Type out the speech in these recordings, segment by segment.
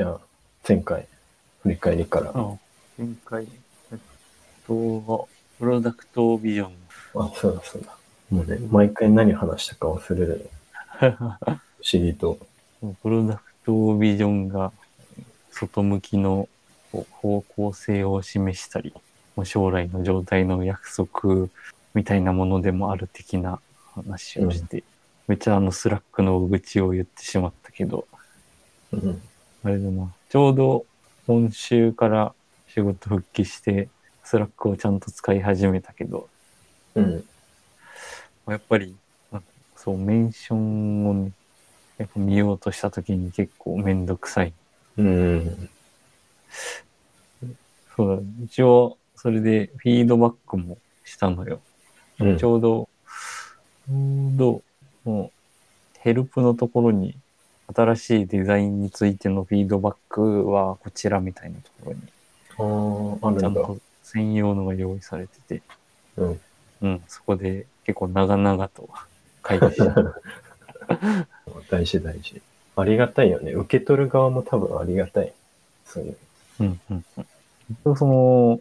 じゃあ、前回、振り返りから。あ前回、えっと、プロダクトビジョン。あ、そうだそうだ。もうね、毎回何話したか忘れる。不思議と。プロダクトビジョンが外向きの方向性を示したり、もう将来の状態の約束みたいなものでもある的な話をして、めっちゃあのスラックの愚痴を言ってしまったけど、うん。あれだな、ちょうど今週から仕事復帰して、スラックをちゃんと使い始めたけど、うん。やっぱり、そう、メンションをね、やっぱ見ようとした時に結構めんどくさい。うん。そうだ、一応、それでフィードバックもしたのよ。うんちょうど、ちょうど、もう、ヘルプのところに、新しいデザインについてのフィードバックはこちらみたいなところに、ああ、あるんだ。ちゃんと専用のが用意されてて、うん。うん、そこで結構長々と書いてした。大事大事。ありがたいよね。受け取る側も多分ありがたい。そういう。うんうんうん。その、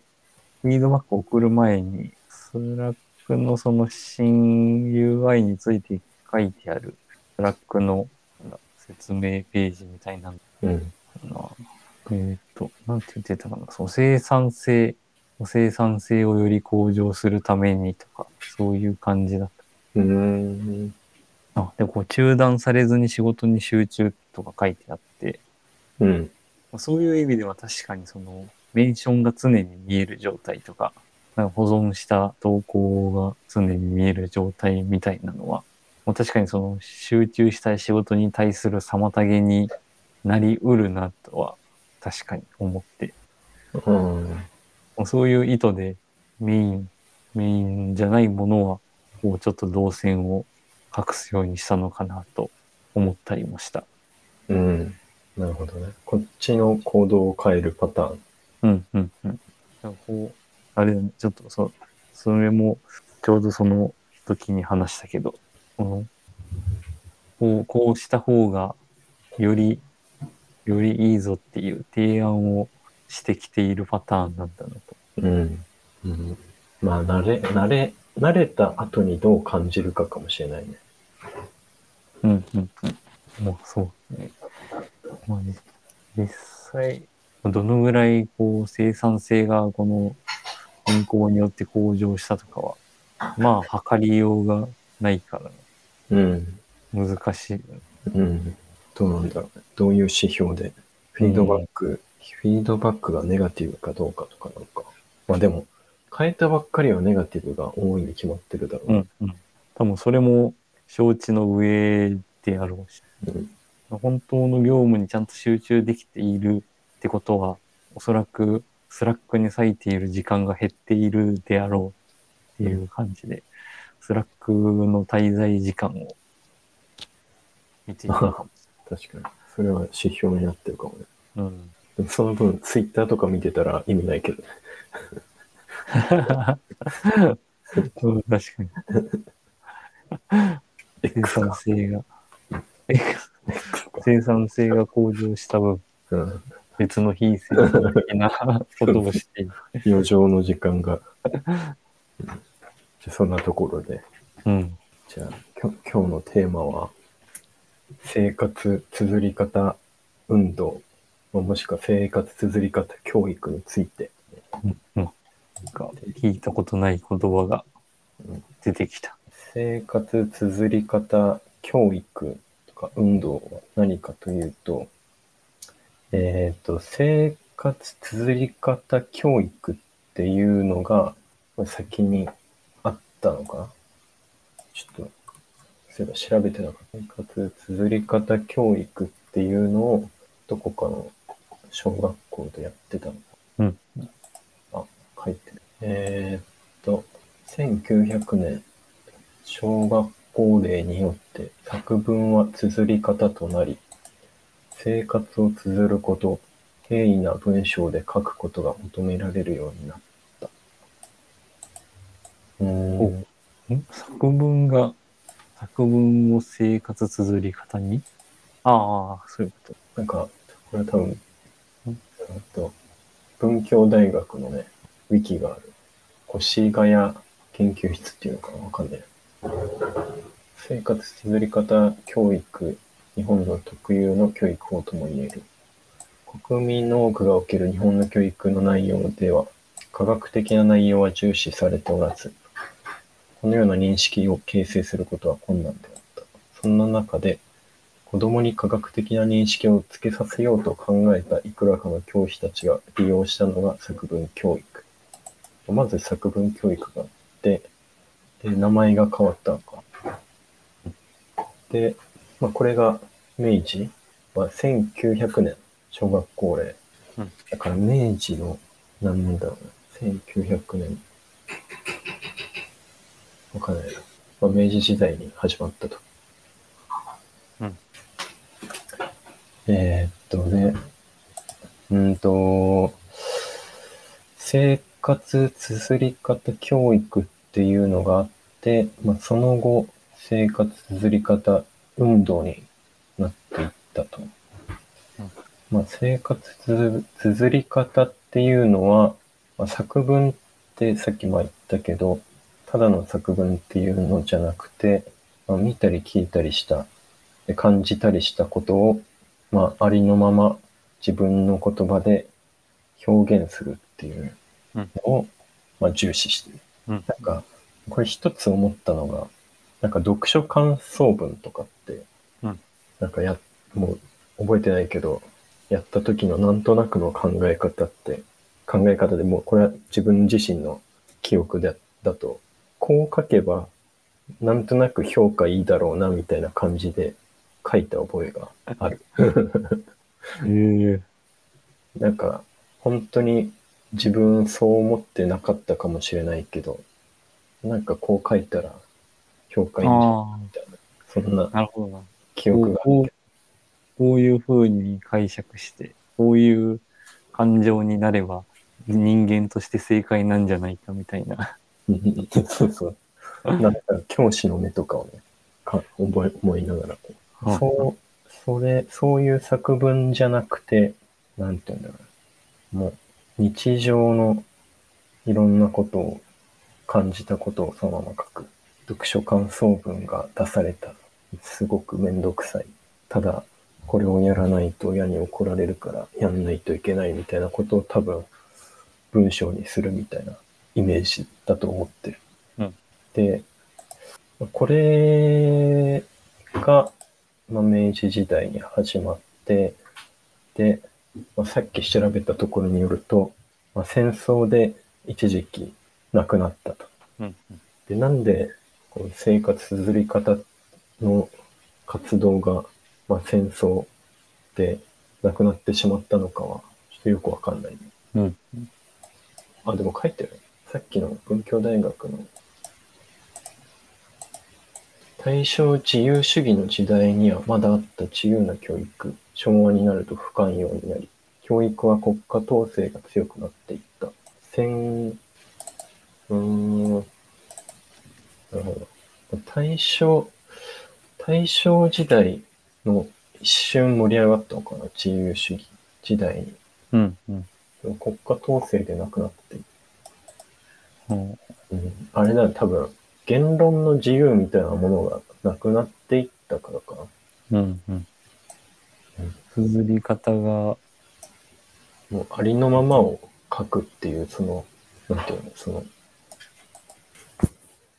フィードバックを送る前に、スラックのその新 UI について書いてある、スラックの説明ページみたいなのうん。えっ、と、なんて言ってたかな。その生産性、生産性をより向上するためにとか、そういう感じだっうーん。た。あ、で、こう中断されずに仕事に集中とか書いてあって、うん。まあそういう意味では確かにそのメンションが常に見える状態とか、なんか保存した投稿が常に見える状態みたいなのは、もう確かにその集中したい仕事に対する妨げになりうるなとは確かに思って、うん。そういう意図でメイン、メインじゃないものは、こうちょっと動線を隠すようにしたのかなと思ったりもした。うん。なるほどね。こっちの行動を変えるパターン。うんうんうん。こう、あれだね、ちょっとそう、それもちょうどその時に話したけど、この、こう、こうした方がより、よりいいぞっていう提案をしてきているパターンなんだなと。うん。うん、まあ、慣れ、慣れ、慣れた後にどう感じるかかもしれないね。うんうんうん。まあそうね。まあね、実際、どのぐらいこう生産性がこの変更によって向上したとかは、まあ測りようがないからうん。難しい。うん。どうなんだろうね。どういう指標で、フィードバック、フィードバックがネガティブかどうかとかなのか。まあでも、変えたばっかりはネガティブが多いに決まってるだろう。うんうん。多分それも承知の上であろうし、うん本当の業務にちゃんと集中できているってことは、おそらくスラックに割いている時間が減っているであろうっていう感じで、スラックの滞在時間を見ていたかも。確かに。それは指標になってるかもね。うん。でもその分、ツイッターとか見てたら意味ないけどね。うん確かに。生産か。性が、生産性が向上した分、うん。別の非生産的なことをしている。余剰の時間が。じゃあそんなところで。うん。じゃあ、きょ今日のテーマは、生活綴り方運動、まあもしくは生活綴り方教育について。なんか聞いたことない言葉が出てきた。生活綴り方教育とか運動は何かというと、えっ、と、生活綴り方教育っていうのがまあ先にあったのか？なちょっと、そういえば調べてなかった。生活綴り方教育っていうのをどこかの小学校でやってたのかうん。あ、書いてる。えーっと、1900年、小学校令によって作文は綴り方となり、生活を綴ること、平易な文章で書くことが求められるようになった。うーん、ん作文が、作文を生活綴り方に？ああ、そういうこなんか、これは多分あと、文教大学のね、ウィキがある。越谷研究室っていうのかな？わかんない。生活綴り方教育、日本の特有の教育法とも言える。国民の多くがおける日本の教育の内容では、科学的な内容は重視されておらず、このような認識を形成することは困難であった。そんな中で、子供に科学的な認識をつけさせようと考えたいくらかの教師たちが利用したのが作文教育。まず作文教育があって、で、名前が変わったのか。で、まあ、これが明治は1900年小学校令。うんだから明治の何年だろうな。1900年。わかんないな。まあ、明治時代に始まったと。うんえーっとね、うんと、生活綴り方教育っていうのがあって、まあ、その後、生活綴り方運動になっていったと。まあ、生活つ綴り方っていうのは、まあ、作文ってさっきも言ったけど、ただの作文っていうのじゃなくて、まあ、見たり聞いたりした、で感じたりしたことを、まあ、ありのまま自分の言葉で表現するっていうのを、まあ、重視してる。うん。なんか、これ一つ思ったのが、なんか読書感想文とかって、うん。なんかや、もう覚えてないけど、やった時のなんとなくの考え方って、考え方でもうこれは自分自身の記憶でだと、こう書けば、なんとなく評価いいだろうなみたいな感じで書いた覚えがある。ええなんか、本当に自分そう思ってなかったかもしれないけど、なんかこう書いたら評価いいんじゃないあみたいな、そんな。記憶があこうるけこういう風に解釈して、こういう感情になれば人間として正解なんじゃないかみたいな。ど。そうそう。なんか教師の目とかをね、か覚え思いながらそう、それ、そういう作文じゃなくて、なんて言うんだろう。もう、日常のいろんなことを感じたことをそのまま書く。読書感想文が出された。すごくめんどくさい。ただ、これをやらないと親に怒られるからやんないといけないみたいなことを多分文章にするみたいなイメージだと思ってる。うんで、これが、まあ、明治時代に始まって、で、まあ、さっき調べたところによると、まあ、戦争で一時期亡くなったと。うんで、なんで生活綴り方の活動が、まあ、戦争で亡くなってしまったのかは、ちょっとよくわかんない。うん。あ、でも書いてる。さっきの文教大学の大正自由主義の時代にはまだあった自由な教育。昭和になると不寛容になり、教育は国家統制が強くなっていった。戦、うーん、なるほど。大正、大正時代の一瞬盛り上がったのかな自由主義時代に。うん。うん。国家統制でなくなっていうん。うん、あれだ、多分、言論の自由みたいなものがなくなっていったからかな。うん。うん。綴り方が、もうありのままを書くっていう、その、なんていうの、その、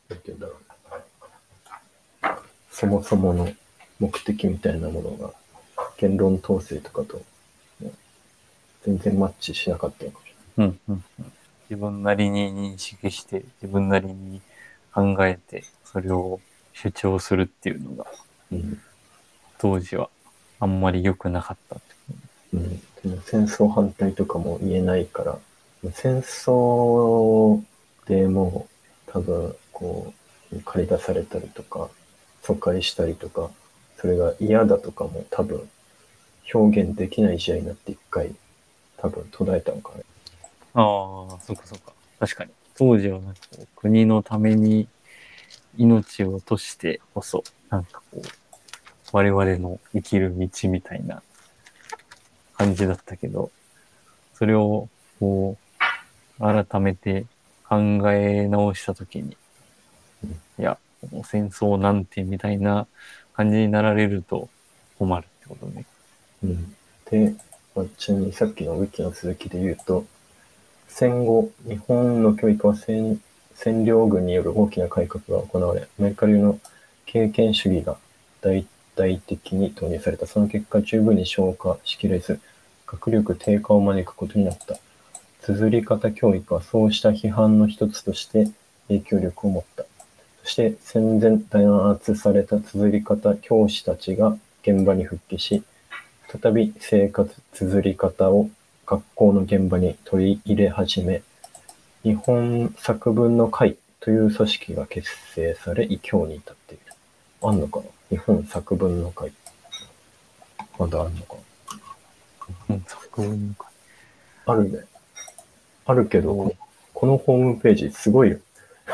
なんていうんだろうな。そもそもの目的みたいなものが、言論統制とかと、ね全然マッチしなかったのかもしうん。うん。自分なりに認識して、自分なりに考えて、それを主張するっていうのが。うん当時はあんまり良くなかったうん、戦争反対とかも言えないから、戦争でもう多分こう借り出されたりとか、疎開したりとか、それが嫌だとかも多分表現できない時代になって一回多分途絶えたのかね。ああ、そうかそうか。確かに。当時はなんかこう国のために命を落としてこそ、なんかこう、我々の生きる道みたいな感じだったけど、それを、こう、改めて考え直したときに、いや、もう戦争なんてみたいな感じになられると困るってことね。うん。で、まあ、ちなみにさっきのウィキの続きで言うと、戦後、日本の教育は占占領軍による大きな改革が行われ、アメリカ流の経験主義が大々的に導入された。その結果、十分に消化しきれず、学力低下を招くことになった。綴り方教育はそうした批判の一つとして影響力を持った。そして戦前弾圧された綴り方教師たちが現場に復帰し、再び生活綴り方を学校の現場に取り入れ始め、日本作文の会という組織が結成され、今日に至っている。あんのかな？日本作文の会。まだあんのかうん、作文か。なあるね。あるけど、このホームページすごいよ。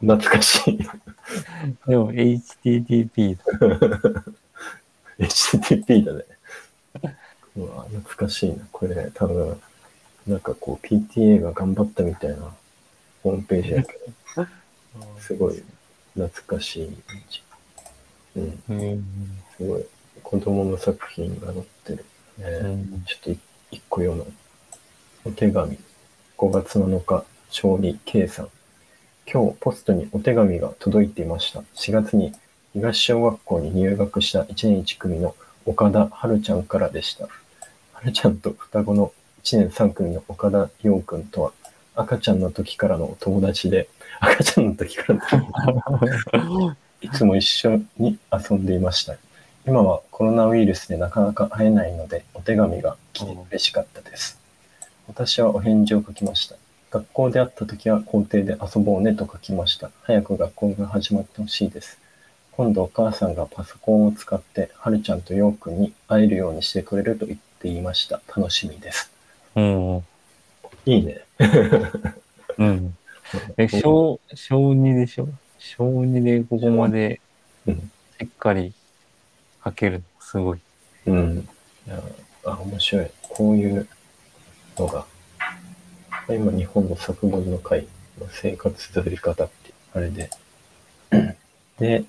懐かしい。でも、HTTP だ。HTTP だね。うわ、懐かしいな。これ、多分、なんかこう、PTA が頑張ったみたいなホームページやけど、すごい懐かしい感じ。うん、うん。すごい。子供の作品が載ってる。ねうんちょっとい一個読む。お手紙。5月7日、小児 K さん。今日、ポストにお手紙が届いていました。4月に東小学校に入学した1年1組の岡田春ちゃんからでした。春ちゃんと双子の1年3組の岡田陽くんとは、赤ちゃんの時からのお友達で、赤ちゃんの時からのいつも一緒に遊んでいました。今はコロナウイルスでなかなか会えないので、お手紙が来て嬉しかったです。私はお返事を書きました。学校で会った時は校庭で遊ぼうねと書きました。早く学校が始まってほしいです。今度お母さんがパソコンを使って、はるちゃんとようくんに会えるようにしてくれると言っていました。楽しみです。うん。いいね。うん。え、小、小2でしょ？小2でここまでうん。しっかり書けるのすごい。うん。いやあ、面白い。こういうのが、今日本の作文の会の生活綴り方って、あれで。で、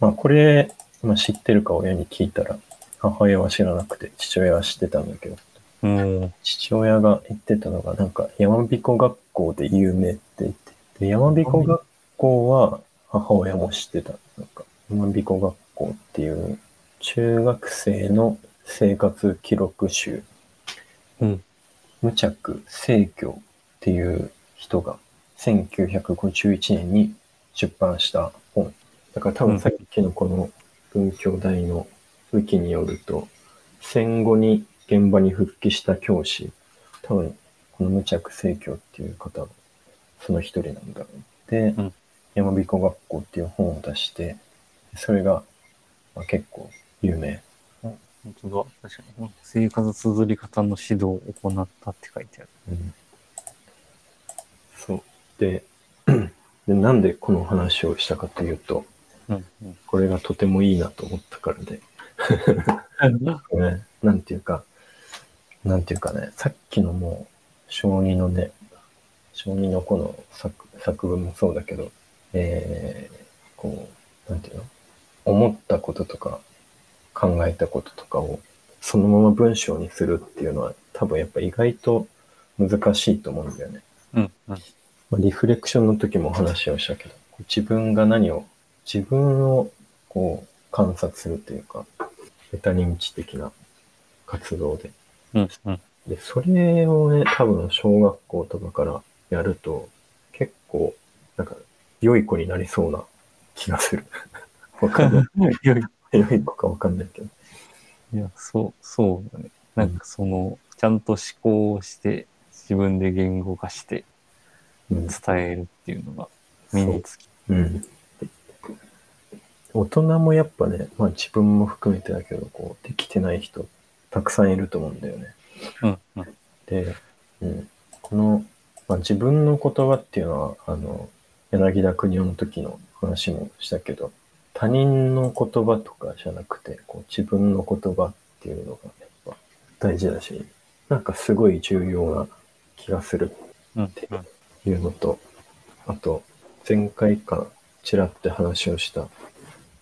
まあこれ、まあ、知ってるか親に聞いたら、母親は知らなくて、父親は知ってたんだけど、うん。父親が言ってたのが、なんか、山彦学校で有名って言って、で、山彦学校は母親も知ってた。なんか、山彦学校っていう中学生の生活記録集、うん。無着清教っていう人が1951年に出版した本。だから多分さっきのこの文教大のウキによると、戦後に現場に復帰した教師、多分この無着清教っていう方がその一人なんだろう。で、うん山彦学校っていう本を出して、それが、まあ、結構有名。本当だ。確かに。生活綴り方の指導を行ったって書いてある。うんそう。で で、なんでこの話をしたかというと。これがとてもいいなと思ったからで、ね、なんていうか、なんていうかね、さっきのもう、小児のね、小児の子の作作文もそうだけど、えー、こう、なんていうの？思ったこととか、考えたこととかを、そのまま文章にするっていうのは、多分やっぱ意外と難しいと思うんだよね。うん。うん。まあ、リフレクションの時も話をしたけど、自分が何を、自分をこう観察するというか、メタ認知的な活動で。うん。うん。で、それをね、多分小学校とかからやると、結構、なんか、良い子になりそうな気がする。わかんない。いや、い良い子かわかんないけど。や、そう、そうだね。なんかその、ちゃんと思考をして、自分で言語化してうん。伝えるっていうのが身につき。うん。大人もやっぱね、まあ自分も含めてだけど、こう、できてない人、たくさんいると思うんだよね。うん。うん。で、うん、この、まあ、自分の言葉っていうのは、あの、柳田国夫の時の話もしたけど、他人の言葉とかじゃなくて、こう自分の言葉っていうのがやっぱ大事だし、なんかすごい重要な気がするうん。っていうのと、あと、前回かちらって話をした、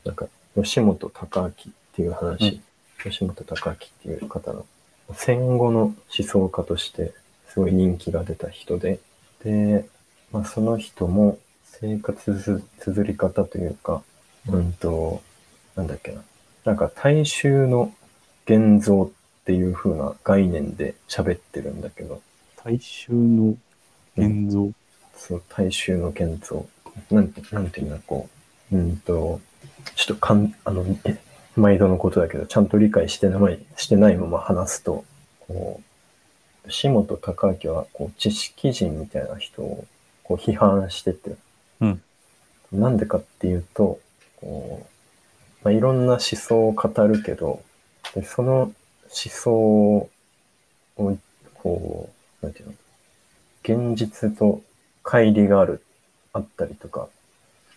なんか、吉本隆明っていう話、吉本隆明っていう方の、戦後の思想家として、すごい人気が出た人で、で、まあ、その人も生活つ綴り方というか、うんと、なんだっけな。なんか大衆の現像っていう風な概念で喋ってるんだけど、大衆の現像？そう、大衆の現像。なんて、なんていうの、こう、うんと、ちょっとかん、あの、え毎度のことだけど、ちゃんと理解してない、してないまま話すと、こう、吉本隆明は、こう、知識人みたいな人を、こう、批判してて、うん。なんでかっていうと、こう、まあ、いろんな思想を語るけど、でその思想を、こう、なんていうの、現実と乖離がある、あったりとか、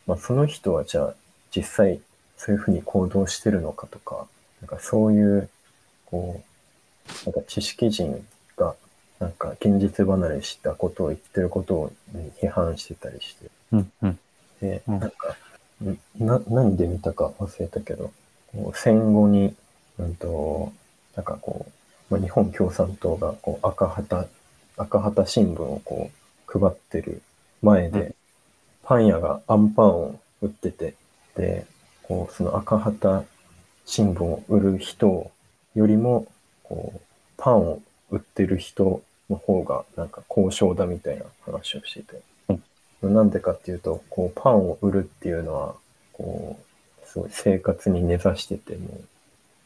まあ、その人はじゃあ実際そういうふうに行動してるのかとか、なんかそういう、こう、なんか知識人が、なんか現実離れしたことを言ってることを批判してたりして、うん。うん。で、うんなんか、んな、何で見たか忘れたけど、こう戦後に、うんと、なんかこう、まあ、日本共産党がこう赤旗、赤旗新聞をこう配ってる前で、うんパン屋がアンパンを売ってて、その赤旗新聞を売る人よりも、こう、パンを売ってる人の方がなんか高尚だみたいな話をしてて、なんでかっていうと、こう、パンを売るっていうのは、こう、すごい生活に根ざしてて、もう、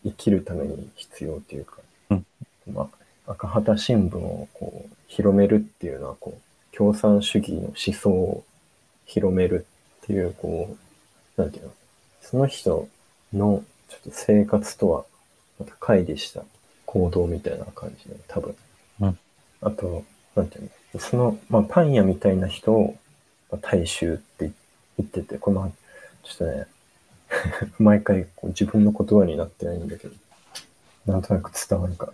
生きるために必要っていうか、うん。まあ、赤旗新聞をこう、広めるっていうのは、こう、共産主義の思想を広めるっていう、こう、なんていうの、その人のちょっと生活とは、また乖離した行動みたいな感じで、多分。うんあと、なんていうの、その、まあ、パン屋みたいな人を、まあ大衆って言ってて、この、ちょっとね、毎回こう自分の言葉になってないんだけど、なんとなく伝わるか。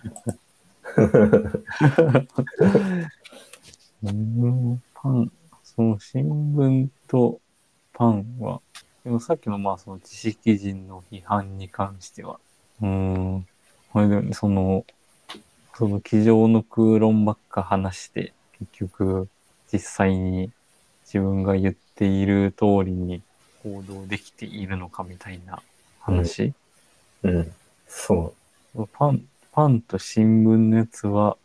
うんパン、その新聞とパンは、でもさっきのまあその知識人の批判に関しては、うーん、これでその、その机上の空論ばっか話して、結局実際に自分が言っている通りに行動できているのかみたいな話、うん。そう。パン、パンと新聞のやつは、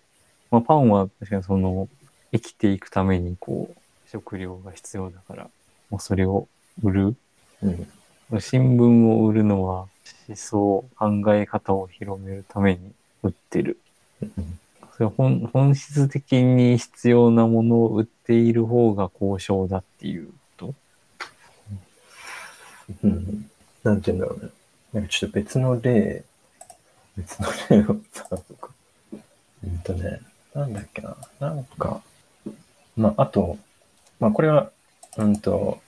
まあ、パンは確かにその、生きていくためにこう、食料が必要だから、もうそれを売る。うん。新聞を売るのは思想、考え方を広めるために売ってる。うんそれ本本質的に必要なものを売っている方が高尚だっていうこと？うん。なんて言うんだろうね。なんかちょっと別の例、別の例をさ、とか。うんとね、なんだっけな。なんか、まあ、あと、まあ、これは、うんと、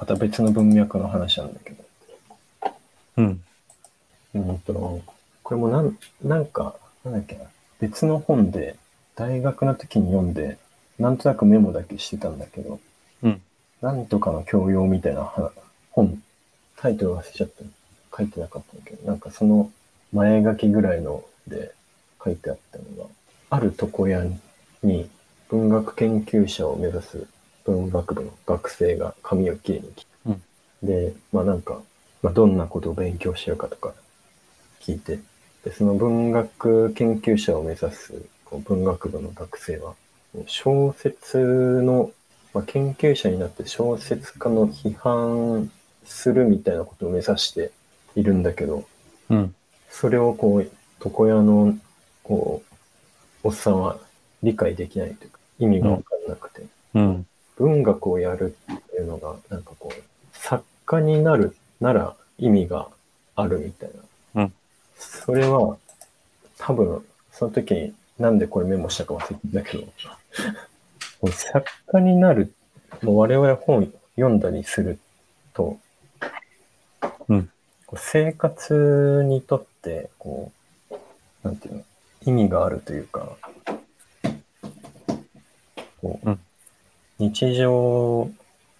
また別の文脈の話なんだけど、うん。うんと、これもなん、なんか、なんだっけな。別の本で、大学の時に読んで、なんとなくメモだけしてたんだけど、うん。なんとかの教養みたいなは本、タイトル忘れちゃった。書いてなかったんだけど、なんかその前書きぐらいので書いてあったのが、ある床屋に文学研究者を目指す文学部の学生が髪を切りに来て、うんで、まあなんか、まあどんなことを勉強してるかとか聞いて、で、その文学研究者を目指すこう文学部の学生は、小説の、まあ、研究者になって小説家の批判するみたいなことを目指しているんだけど、うん。それをこう、床屋の、こう、おっさんは理解できないというか、意味がわかんなくて、うん。文学をやるっていうのが、なんかこう、作家になるなら意味があるみたいな。うん。それは、多分、その時になんでこれメモしたか忘れてんだけど、こう作家になる、もう我々本読んだりすると、うん。こう生活にとって、こう、なんていうの、意味があるというか、こううん日常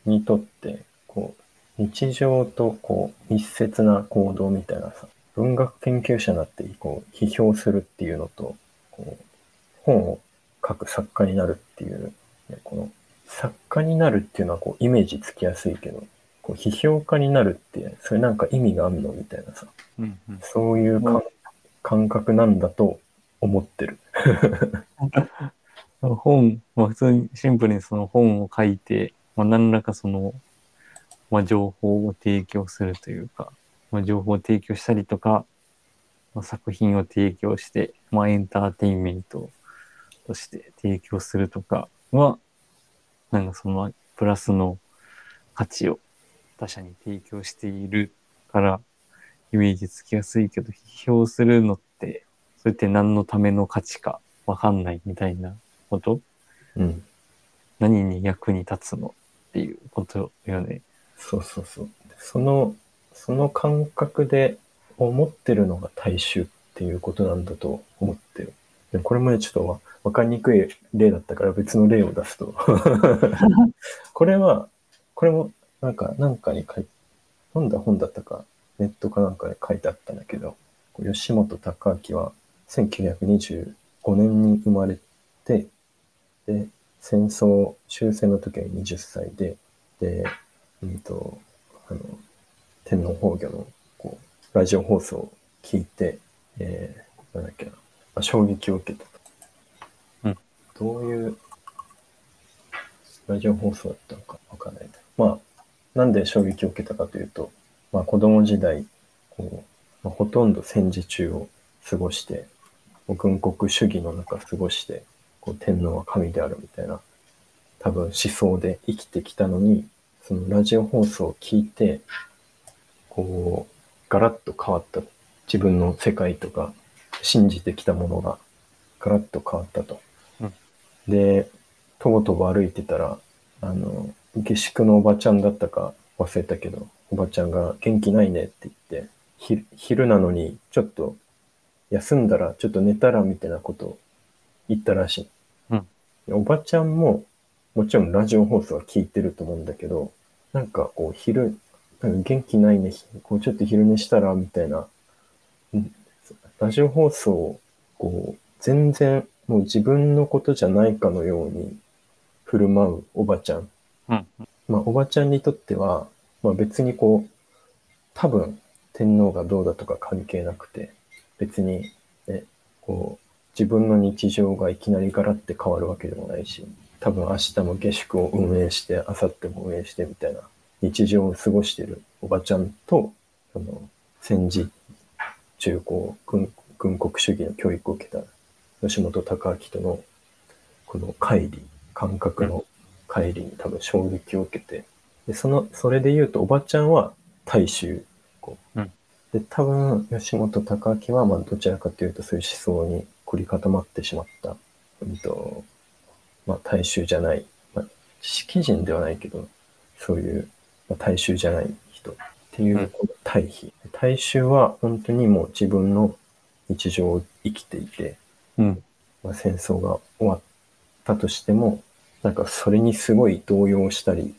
にとって、こう、日常とこう、密接な行動みたいなさ、文学研究者になって、こう、批評するっていうのと、こう、本を書く作家になるっていう、ねこの、作家になるっていうのはこう、イメージつきやすいけど、こう、批評家になるって、それなんか意味があるのみたいなさ、うんうんそういううん感覚なんだと思ってる。本、まあ普通にシンプルにその本を書いて、まあ何らかその、まあ情報を提供するというか、まあ情報を提供したりとか、まあ、作品を提供して、まあエンターテインメントとして提供するとかは、なんかそのプラスの価値を他者に提供しているから、イメージつきやすいけど、批評するのって、それって何のための価値かわかんないみたいなことうん。何に役に立つのっていうことよね。そうそうそう。その、その感覚で思ってるのが大衆っていうことなんだと思ってる。でこれもね、ちょっとわわかりにくい例だったから別の例を出すと。これは、これもなんか、なんかに書い読んだ本だったか、ネットかなんかで書いてあったんだけど、吉本隆明は1925年に生まれて、で、戦争、終戦の時は20歳で、で、うんと、あの、天皇崩御の、こう、ラジオ放送を聞いて、えー、なんだっけな、まあ、衝撃を受けたと。うんどういう、ラジオ放送だったのかわかんない。まあ、なんで衝撃を受けたかというと、まあ、子供時代、こう、まあ、ほとんど戦時中を過ごして、軍国主義の中過ごして、こう天皇は神であるみたいな、多分思想で生きてきたのに、そのラジオ放送を聞いて、こう、ガラッと変わった。自分の世界とか、信じてきたものが、ガラッと変わったと。うんで、とぼとぼ歩いてたら、あの、下宿のおばちゃんだったか忘れたけど、おばちゃんが元気ないねって言って、ひ昼なのにちょっと休んだら、ちょっと寝たらみたいなことを言ったらしい。うんでおばちゃんも、もちろんラジオ放送は聞いてると思うんだけど、なんかこう昼、なんか元気ないね、こうちょっと昼寝したらみたいな、うんラジオ放送をこう全然もう自分のことじゃないかのように振る舞うおばちゃん。うん。まあおばちゃんにとっては、まあ別にこう、多分天皇がどうだとか関係なくて、別に、ね、こう、自分の日常がいきなりガラって変わるわけでもないし、多分明日も下宿を運営して、明後日も運営してみたいな日常を過ごしているおばちゃんと、その戦時中高軍軍国主義の教育を受けた吉本隆明とのこの乖離、感覚の乖離に多分衝撃を受けて、で、その、それで言うとおばちゃんは大衆、こう。うん。で、多分吉本隆明はまあどちらかというとそういう思想に凝り固まってしまった、うんと、まあ大衆じゃない、まあ知識人ではないけど、そういう、まあ、大衆じゃない人っていううんこの対比。大衆は本当にもう自分の日常を生きていて、うん。まあ、戦争が終わったとしても、なんかそれにすごい動揺したり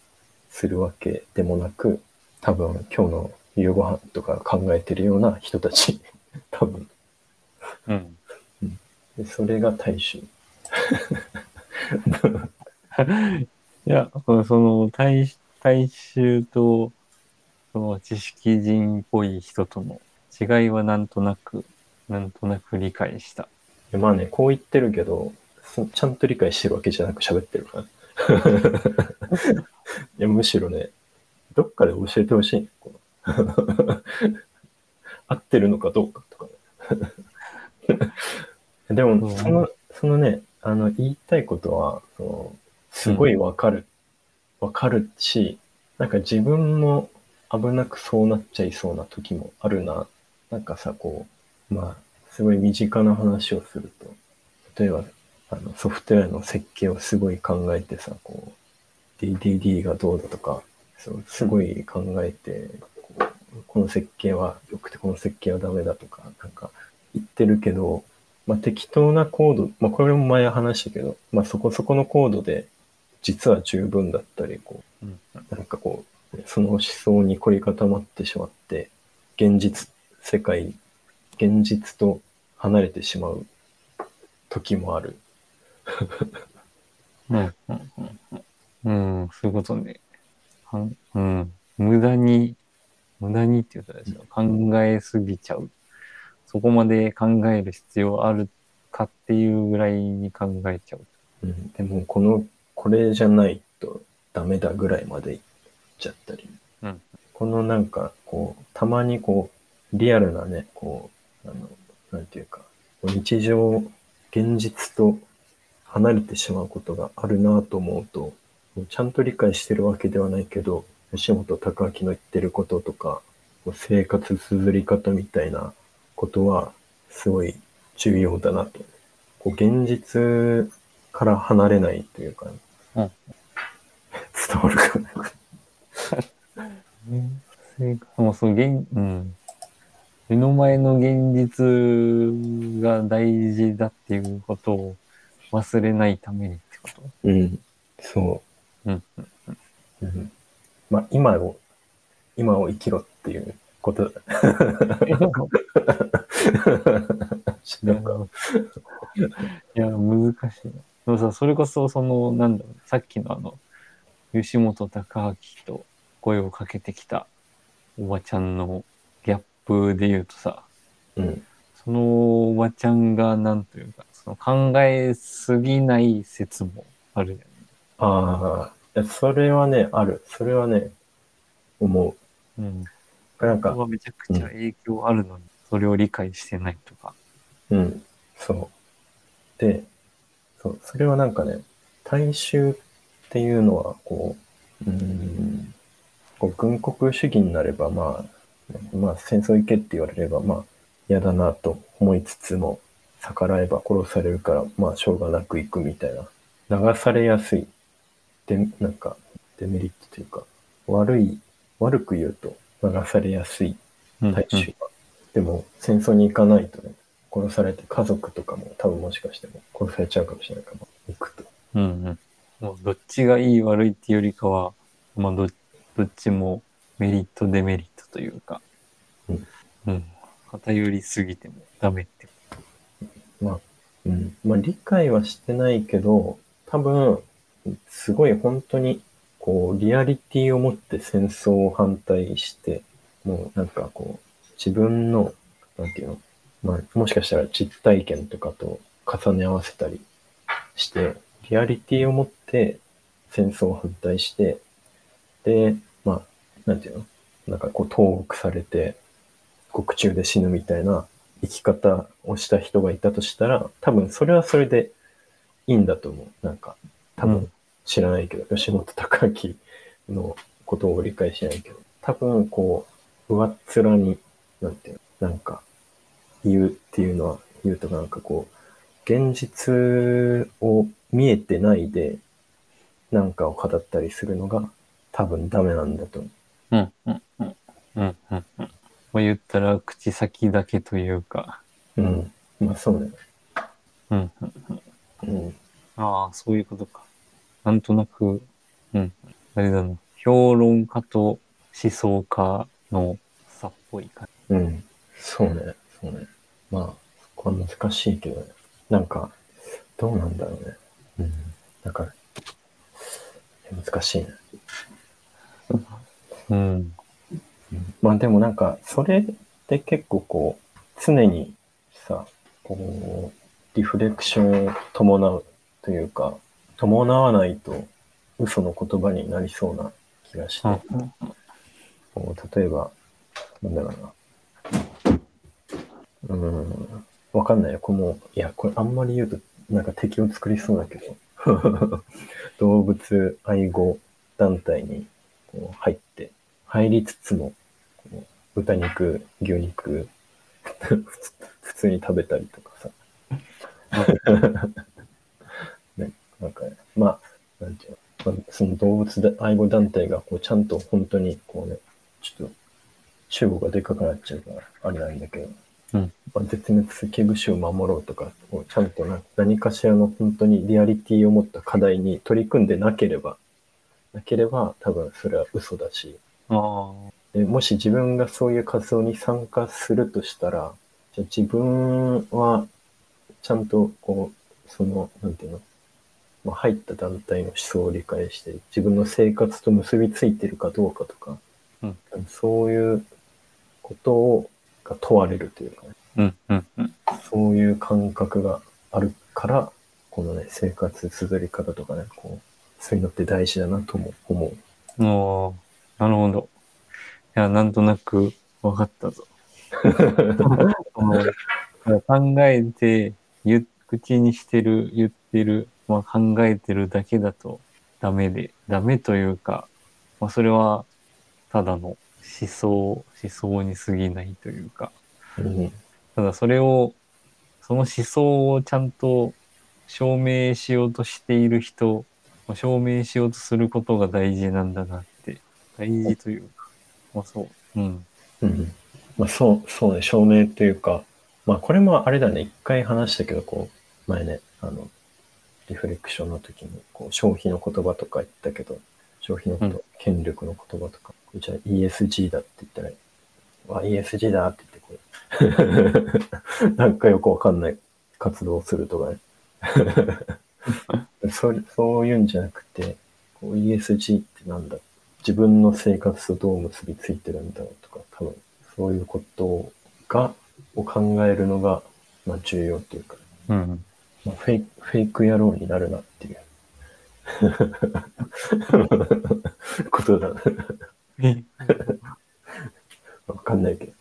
するわけでもなく、多分今日の夕ご飯とか考えてるような人たち、多分。うん。でそれが大衆。いや、その大大衆とその知識人っぽい人との違いはなんとなく、なんとなく理解した。でまあね、こう言ってるけど、そちゃんと理解してるわけじゃなく喋ってるから。いや、むしろね、どっかで教えてほしい、ね。合ってるのかどうかとか、ね。でも、うんその、そのね、あの、言いたいことは、そのすごいわかる。わ、かるし、なんか自分も危なくそうなっちゃいそうな時もあるな。なんかさ、こう、まあ、すごい身近な話をすると、例えば、あの、ソフトウェアの設計をすごい考えてさ、こう、DDD がどうだとか、そうすごい考えて、こうこの設計は良くてこの設計はダメだとか、なんか言ってるけど、まあ、適当なコード、まあ、これも前話したけど、まあ、そこそこのコードで、実は十分だったり、こうん。う、なんかこう、その思想に凝り固まってしまって、現実世界、現実と離れてしまう時もある。うん。うん。うん。うん。そういうことね。はんうん。無駄に、無駄にって言うとあれですよ。考えすぎちゃう。そこまで考える必要あるかっていうぐらいに考えちゃう。うん、でも、この、これじゃないとダメだぐらいまでいっちゃったり。うん。このなんか、こう、たまにこう、リアルなね、こう、あの、なんていうか、日常、現実と離れてしまうことがあるなと思うと、ちゃんと理解してるわけではないけど、吉本隆明の言ってることとか、生活綴り方みたいなことは、すごい重要だなと。こう、現実から離れないというか、うん伝わるかな。もうその現、うん。目の前の現実が大事だっていうことを忘れないためにってこと？うん、そう。うん。うんまあ、今を、今を生きろっていうこと いや、難しいな。でもさ、それこそ、その、なんだろう、さっきのあの、吉本隆明と声をかけてきたおばちゃんのギャップで言うとさ、うん、そのおばちゃんが、なんというか、その考えすぎない説もあるよね。ああ、それはね、ある。それはね、思うん。う。なんかめちゃくちゃ影響あるのに、それを理解してないとか。うん、そう。で、そう、それはなんかね、大衆っていうのは、こう、うーん、こう軍国主義になれば、まあ、まあ、戦争行けって言われれば、まあ、嫌だなと思いつつも、逆らえば殺されるから、まあ、しょうがなく行くみたいな、流されやすい、で、なんか、デメリットというか、悪い、悪く言うと、流されやすいうん大衆は。でも、戦争に行かないとね、殺されて家族とかも多分もしかしても殺されちゃうかもしれないから、行くと。うんうん。もうどっちがいい悪いっていうよりかは、まあどどっちもメリットデメリットというか、うん。うん。偏りすぎてもダメって。まあ、うん。まあ、理解はしてないけど、多分、すごい本当に、こう、リアリティを持って戦争を反対して、もうなんかこう、自分の、なんていうの、まあ、もしかしたら実体験とかと重ね合わせたりして、リアリティを持って戦争を反対して、で、まあ、なんていうのなんかこう、投獄されて、獄中で死ぬみたいな生き方をした人がいたとしたら、多分それはそれでいいんだと思う。なんか、多分知らないけど、吉本隆明のことを理解しないけど、多分こう、上っ面に、なんていうの、なんか、言うっていうのは、言うとなんかこう、現実を見えてないで、なんかを語ったりするのが多分ダメなんだと思う。うんうんうん。うんうんうん。まあ言ったら口先だけというか、うん。まあそうね。うんうんうん。うん。ああ、そういうことか。なんとなく、うん。あれだな。評論家と思想家の差っぽい感うん。そうね。そうね。まあ、これは難しいけどね。なんか、どうなんだろうね。うん。なんか、難しいね。うんまあでもなんか、それって結構こう、常にさ、こう、リフレクションを伴うというか、伴わないと嘘の言葉になりそうな気がして、うんこう例えば、なんだろうな。うーん、わかんないよ。この、いや、これあんまり言うと、なんか敵を作りそうだけど、動物愛護団体にこう入って、入りつつも、豚肉、牛肉、普通に食べたりとかさ。ね、なんかね、まあ、なんていうの、まあ、その動物愛護団体がこうちゃんと本当にこうね、ちょっと主語がでかくなっちゃうから、あれなんだけど、うん。まあ、絶滅危惧種を守ろうとか、こうちゃんとな何かしらの本当にリアリティを持った課題に取り組んでなければ、なければ多分それは嘘だし、あでもし自分がそういう活動に参加するとしたら、じゃあ自分はちゃんとこう、その、なんていうの、まあ、入った団体の思想を理解して、自分の生活と結びついてるかどうかとか、うんそういうことをが問われるというかね、あ。うんうんうん。そういう感覚があるから、このね、生活綴り方とかね、こう、そういうのって大事だなとも思う。おーなるほど。いや、なんとなく分かったぞ。考えて、言口にしてる、言ってる、まあ、考えてるだけだとダメで、ダメというか、まあ、それはただの思想、思想に過ぎないというか、うん。ただそれを、その思想をちゃんと証明しようとしている人、まあ証明しようとすることが大事なんだなって、大事というか、まあそう、うん。うん。まあそう、そうね、証明というか、まあこれもあれだね、一回話したけど、こう、前ね、あの、リフレクションの時に、こう、消費の言葉とか言ったけど、消費のこと、うん権力の言葉とか、じゃあ ESG だって言ったら、あ、ESG だって言って、こう、なんかよくわかんない活動をするとかね。そうそういうんじゃなくて、こう ESG ってなんだ自分の生活とどう結びついてるんだろうとか、多分そういうことが、を考えるのが、まあ重要っていうか、うん。まあ、フェイク、フェイク野郎になるなっていう。ことだ。え わかんないけど。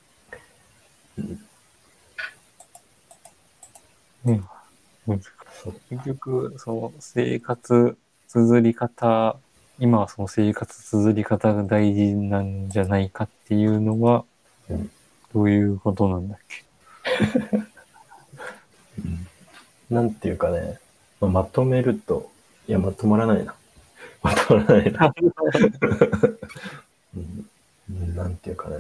うん。う。結局、その生活綴り方、今はその生活綴り方が大事なんじゃないかっていうのはうん、どういうことなんだっけ？なんていうかね、まあ、まとめると、いや、まとまらないな。まとまらないな。うんうんなんていうかね。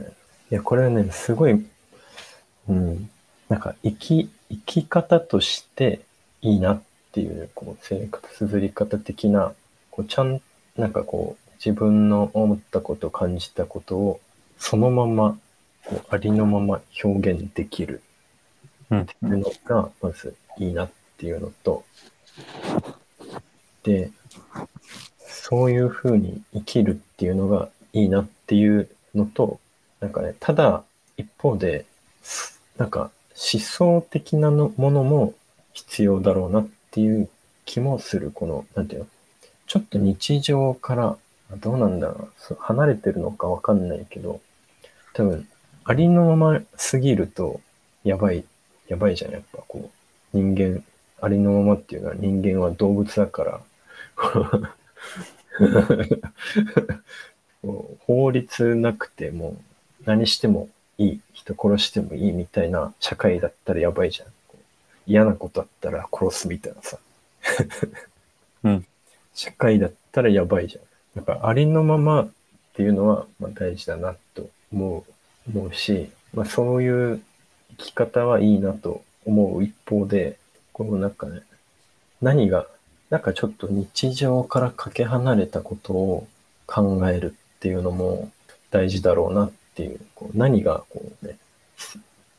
いや、これはね、すごい、うん、なんか生き、生き方としていいなっていう、こう、生活綴り方的な、こう、ちゃん、なんかこう、自分の思ったこと、感じたことを、そのまま、こう、ありのまま表現できるうんっていうのが、まずいいなってていうのと、で、そういうふうに生きるっていうのがいいなっていうのと、なんかね、ただ一方で、なんか思想的なのものも必要だろうなっていう気もする。この、なんていうのちょっと日常から、どうなんだろう離れてるのかわかんないけど、多分、ありのまますぎると、やばい、やばいじゃん、やっぱこう、人間、ありのままっていうのは人間は動物だから、法律なくても何してもいい、人殺してもいいみたいな社会だったらやばいじゃん。嫌なことあったら殺すみたいなさ。うん。社会だったらやばいじゃん。だからありのままっていうのはまあ大事だなと思う思うし、まあ、そういう生き方はいいなと思う一方で、このなんかね、何が、なんかちょっと日常からかけ離れたことを考えるっていうのも大事だろうなっていう、こう何がこうね、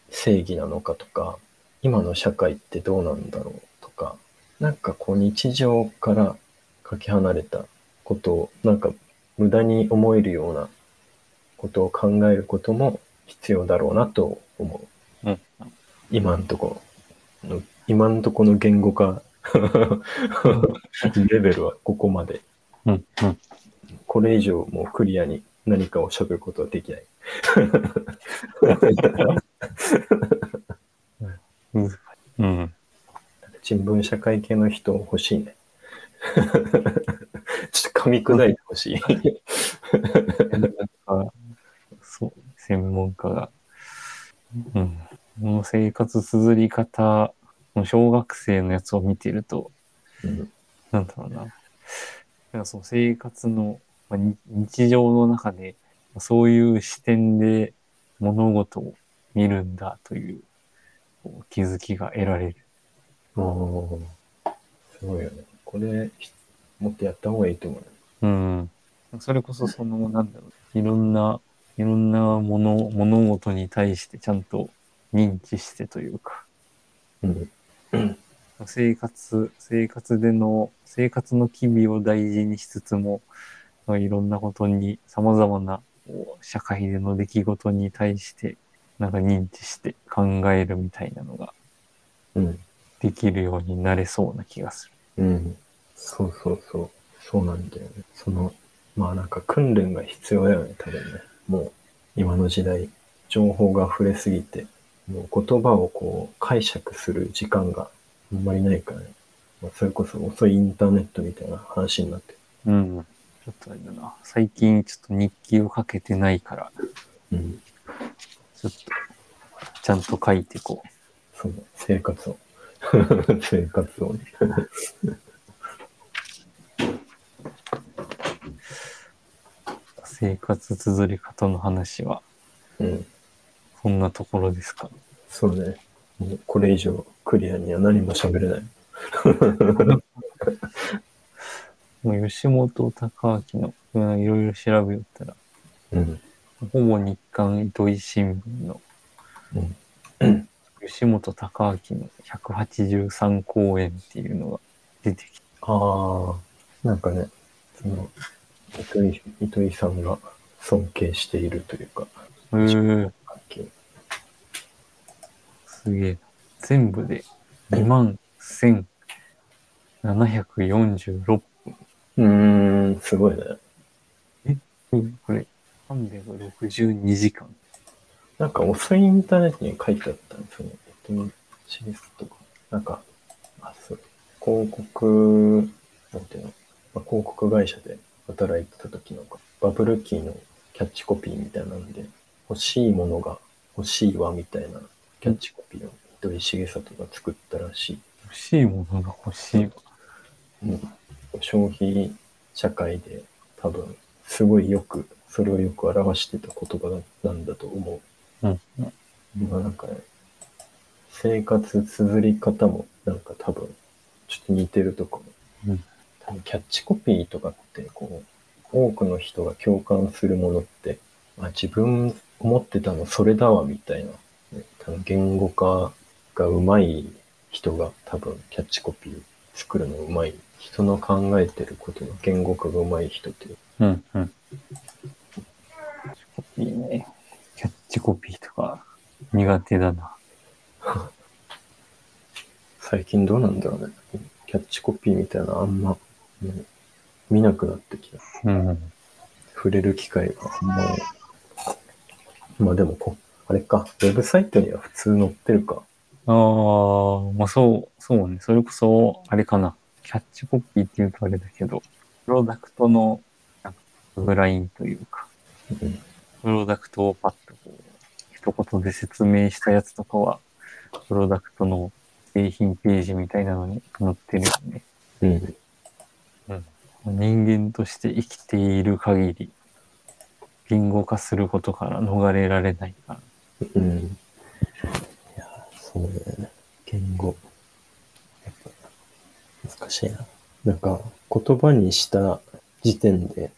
正義なのかとか、今の社会ってどうなんだろうとか、なんかこう日常からかけ離れたことを、なんか無駄に思えるようなことを考えることも必要だろうなと思う。うん。今んとこの、今んとこの言語化レベルはここまで。うん。うん。これ以上もうクリアに何かを喋ることはできない。うん。うん。新聞社会系の人欲しいね。ちょっと噛み砕いてほしい。そう、専門家が。うん。この生活綴り方の小学生のやつを見てると、うんなんだろうな。なんかその生活の、まあ、に日常の中で、そういう視点で物事を見るんだという気づきが得られる。ああ、すごいよね。これ、ひもっとやった方がいいと思うよ。うん。それこそその、なんだろう、いろんな、いろんなもの、物事に対してちゃんと認知してというか、うん。生活、生活での、生活の機微を大事にしつつも、いろんなことに、様々な社会での出来事に対して、なんか認知して考えるみたいなのがうん。できるようになれそうな気がする。うん。そうそうそう。そうなんだよね。その、まあなんか訓練が必要だよね、多分ね。もう、今の時代、情報が溢れすぎて、言葉をこう解釈する時間があんまりないからね。まあ、それこそ遅いインターネットみたいな話になってる。うん。ちょっとあれだな。最近ちょっと日記をかけてないから、うん。ちょっと、ちゃんと書いていこう。その生活を。生活をね。生活綴り方の話は、うん。こんなところですか？そうね。もうこれ以上クリアには何も喋れない。もう吉本隆明の、うんいろいろ調べよったら、うん。ほぼ日刊糸井新聞のうん。吉本隆明の183公演っていうのが出てきて、ああ、なんかね、その、糸井、糸井さんが尊敬しているというか、えー、関係すげえな。全部で2万1746分。うーん、すごいね。うんこれ、362時間。なんか遅いインターネットに書いてあったんですよね。えっと、シリスとか。なんか、あ、そう。広告、なんていうの、まあ、広告会社で働いてた時のバブルキーのキャッチコピーみたいなんで、欲しいものが欲しいわみたいなキャッチコピーを糸井重里が作ったらしい。欲しいものが欲しいわ。うん消費社会で多分すごいよくそれをよく表してた言葉なんだと思うん。う。まあなんかね、生活綴り方もなんか多分ちょっと似てるところ。うん多分キャッチコピーとかってこう多くの人が共感するものって、あ、自分思ってたのそれだわみたいな、ね、多分言語化が上手い人が多分キャッチコピー作るの上手い。人の考えてることの言語化が上手い人っていう。うん、うん。いいね。キャッチコピーとか苦手だな。最近どうなんだろうね。キャッチコピーみたいなあんま、ね見なくなってきた。うん。触れる機会があんまり。まあでもこ、あれか、ウェブサイトには普通載ってるか。ああ、まあそう、そうね。それこそ、あれかな。キャッチコピーって言うとあれだけど、プロダクトの、なんか、グラインというか、うん。プロダクトをパッとこう、一言で説明したやつとかは、プロダクトの製品ページみたいなのに載ってるよね。うん。人間として生きている限り、言語化することから逃れられないから。うん。いや、そうだよね。言語。やっぱ、難しいな。なんか、言葉にした時点で、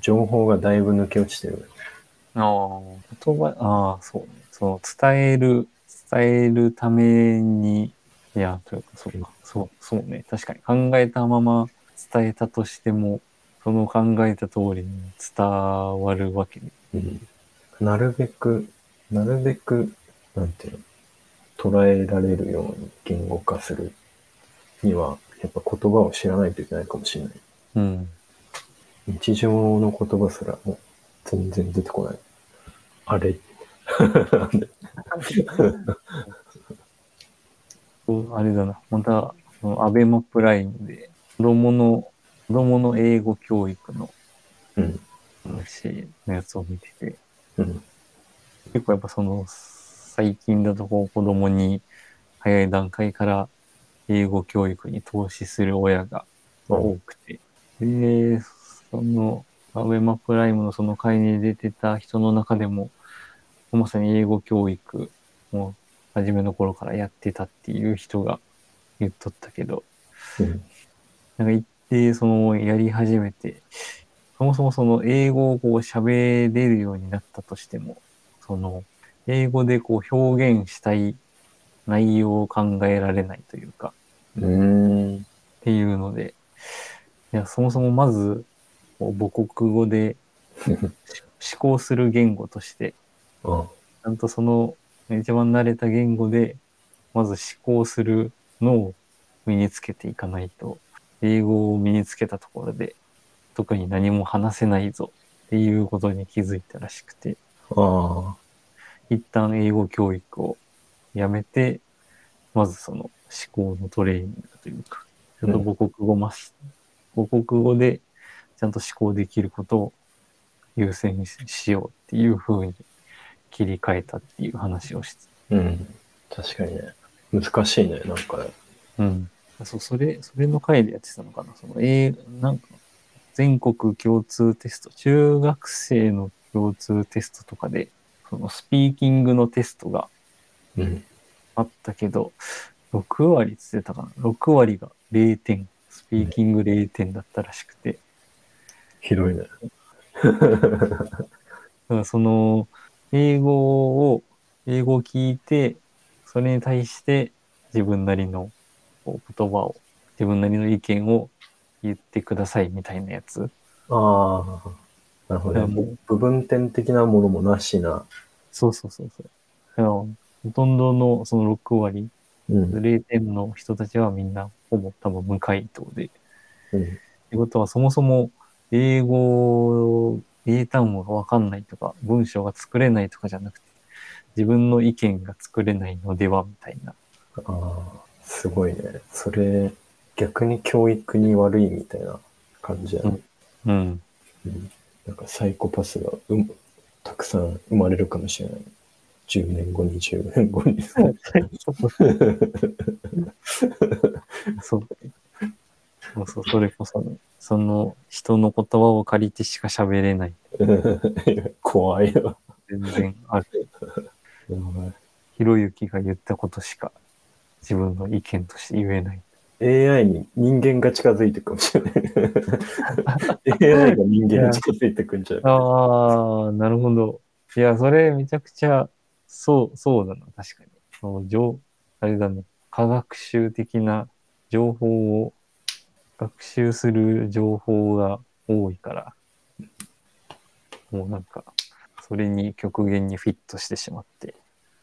情報がだいぶ抜け落ちてる。ああ、言葉、ああ、そうね。その、伝える、伝えるために、いや、というか、そうか、そう、そうね。確かに考えたまま伝えたとしても、その考えた通りに伝わるわけね。うん。なるべく、なるべく、なんていうの、捉えられるように言語化するには、やっぱ言葉を知らないといけないかもしれない。うん。日常の言葉すらもう全然出てこない。あれ？あれだな。また、そのアベマプライムで、子供の、子供の英語教育のうん。話のやつを見てて、うん。結構やっぱその、最近だとこう子供に早い段階から英語教育に投資する親が多くて、で、その、アベマプライムのその会に出てた人の中でも、まさに英語教育も初めの頃からやってたっていう人が言っとったけど、うん。なんか一定そのやり始めて、そもそもその英語をこう喋れるようになったとしても、その英語でこう表現したい内容を考えられないというか、うーん。っていうので、いや、そもそもまず、母国語で 思考する言語として、あちゃんとその一番慣れた言語で、まず思考するのを身につけていかないと、英語を身につけたところで、特に何も話せないぞっていうことに気づいたらしくて、あ。一旦英語教育をやめて、まずその思考のトレーニングというか、ちょっと母国語マス、母国語でちゃんと思考できることを優先しようっていう風に切り替えたっていう話をしてうん。確かにね。難しいね、なんかね。うん。そう、それ、それの回でやってたのかな。その、えなんか、全国共通テスト、中学生の共通テストとかで、そのスピーキングのテストがうん。あったけど、6割っつってたかな。6割が0点。スピーキング0点だったらしくて。ひどいね。だからその、英語を、英語を聞いて、それに対して自分なりのこう言葉を、自分なりの意見を言ってくださいみたいなやつ。ああ。なるほどね。もう部分点的なものもなしな。そうそうそうそう。だからほとんどのその6割、うん。0点の人たちはみんなほぼ多分無回答で。うん。ってことはそもそも英語、英単語がわかんないとか、文章が作れないとかじゃなくて、自分の意見が作れないのではみたいな。ああ、すごいね。それ、逆に教育に悪いみたいな感じやね。うん。うんなんかサイコパスがうんたくさん生まれるかもしれない。10年後、20年後に。そう。そうそう、それこそね、その人の言葉を借りてしか喋れない。怖いよ。全然ある。ひろゆきが言ったことしか自分の意見として言えない。AI に人間が近づいてくかもしれない？AI が人間に近づいてくんじゃない？ああ、なるほど。いや、それめちゃくちゃ、そう、そうだな、確かに。その情、あれだね、科学習的な情報を、学習する情報が多いから、もうなんか、それに極限にフィットしてしまって、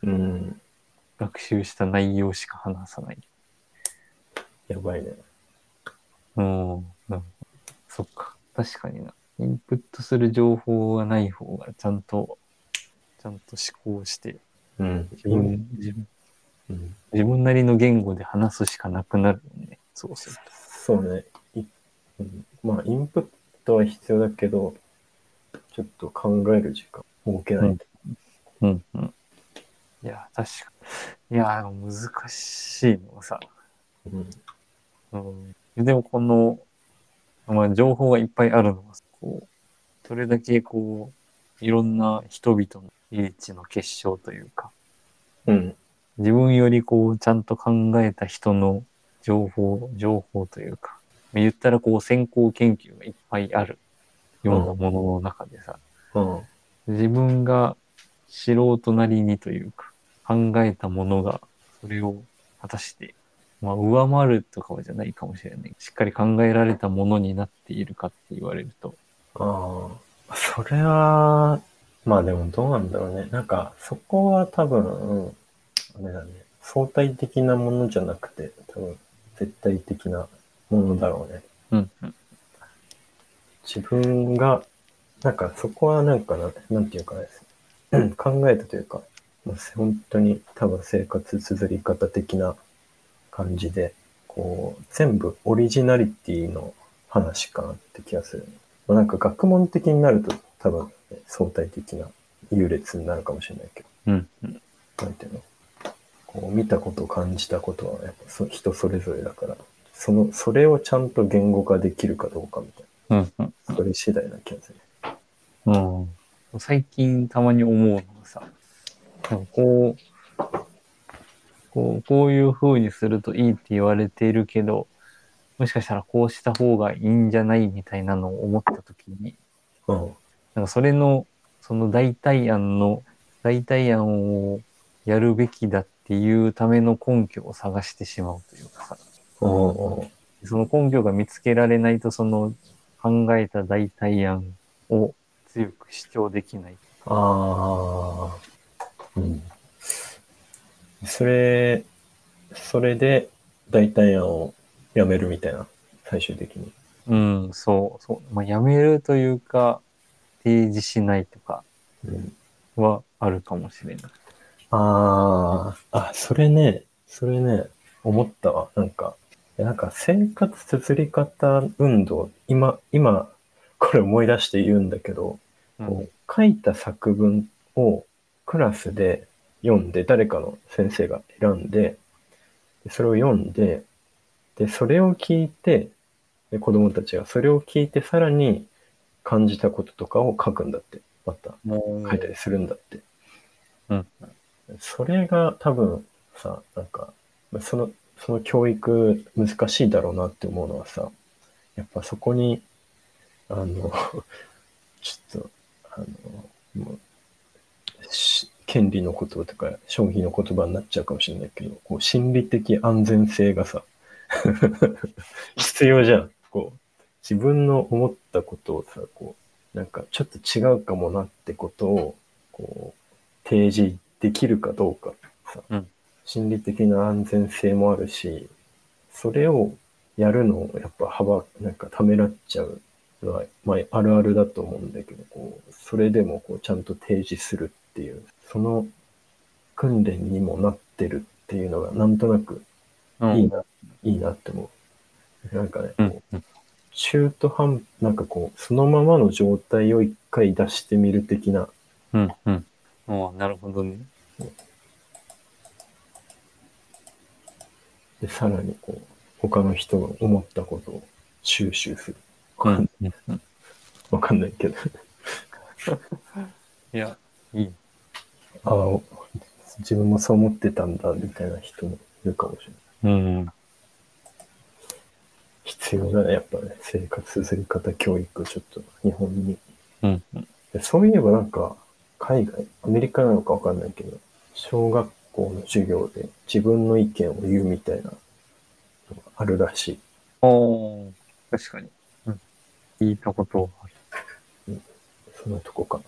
うん。学習した内容しか話さない。やばいね。うん、なんそっか。確かにな。インプットする情報がない方が、ちゃんと、ちゃんと思考して、うん。自分、自分、うん、自分なりの言語で話すしかなくなるよね。そうすると。そうね。いうん、まあ、インプットは必要だけど、ちょっと考える時間設けないと。うんうん。いや、確かに。いや、難しいのがさ、うん。うん、でもこの、まあ、情報がいっぱいあるのは、こう、それだけこう、いろんな人々の英知の結晶というか、うん。自分よりこう、ちゃんと考えた人の情報、情報というか、言ったらこう、先行研究がいっぱいあるようなものの中でさ、うん。自分が素人なりにというか、考えたものが、それを果たして、まあ、上回るとかはじゃないかもしれない。しっかり考えられたものになっているかって言われると。ああ、それは、まあでもどうなんだろうね。なんか、そこは多分、うん、あれだね。相対的なものじゃなくて、多分、絶対的なものだろうね。うん、うん。自分が、なんかそこはなんかな、なんていうかね、考えたというか、まあ本当に多分生活綴り方的な感じで、こう、全部オリジナリティの話かなって気がする。まあ、なんか学問的になると多分、ね、相対的な優劣になるかもしれないけど、うん、うん。なんていうの？こう見たこと感じたことはやっぱそ人それぞれだから、その、それをちゃんと言語化できるかどうかみたいうん、うん。な、それ次第な気がする。うん、最近たまに思うのがさ、こう、こうこういう風にするといいって言われているけど、もしかしたらこうした方がいいんじゃないみたいなのを思った時に、うん。なんかそれの、その代替案の、代替案をやるべきだっていうための根拠を探してしまうというかさ、うん。その根拠が見つけられないと、その考えた代替案を強く主張できない。ああ。うん。それ、それで代替案をやめるみたいな、最終的に。うん、そう、そう。まあ、やめるというか、提示しないとかうん、はあるかもしれない。ああ、あ、それね、それね、思ったわ。なんか、なんか生活綴り方運動、今、今、これ思い出して言うんだけど、こう書いた作文をクラスで読んで、誰かの先生が選んで、でそれを読んで、で、それを聞いて、で子供たちがそれを聞いて、さらに感じたこととかを書くんだって。またも書いたりするんだって。うん。それが多分さ、なんか、まあその、その教育難しいだろうなって思うのはさ、やっぱそこに、あの、ちょっと、あの、もうし権利の言葉とか、消費の言葉になっちゃうかもしれないけど、こう心理的安全性がさ、必要じゃん。こう、自分の思ったことをさ、こう、なんかちょっと違うかもなってことを、こう、提示できるかどうかさ、うん心理的な安全性もあるし、それをやるのをやっぱ幅、なんかためらっちゃうのは、まあ、あるあるだと思うんだけど、こう、それでもこう、ちゃんと提示するっていう、その訓練にもなってるっていうのが、なんとなくうんいいな、いいなって思う。なんかね、うんこう中途半、なんかこう、そのままの状態を一回出してみる的な、うん、うん。ああ、なるほどね。で、さらにこう、他の人が思ったことを収集する。わかんうん、うん、うん。わかんないけど。いや、いい。ああ、自分もそう思ってたんだ、みたいな人もいるかもしれない。うん。必要だね、やっぱね。生活すり方教育、ちょっと日本に。うん、そういえばなんか、海外、アメリカなのかわかんないけど、小学校の授業で自分の意見を言うみたいなのがあるらしい。おー確かに。うん。聞いたことある。そんなとこか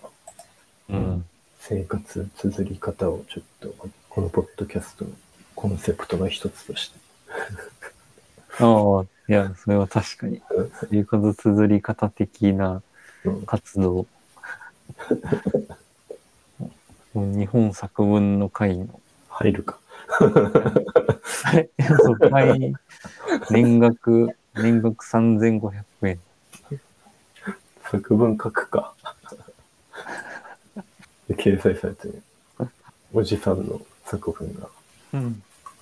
な。うん。生活綴り方をちょっと、このポッドキャストのコンセプトの一つとして。ああ、いや、それは確かに。生活綴り方的なうん活動。もう日本作文の会の、入るか。はい、そう会、年額、年額3500円。作文書くか。で掲載されてる。おじさんの作文が。うん。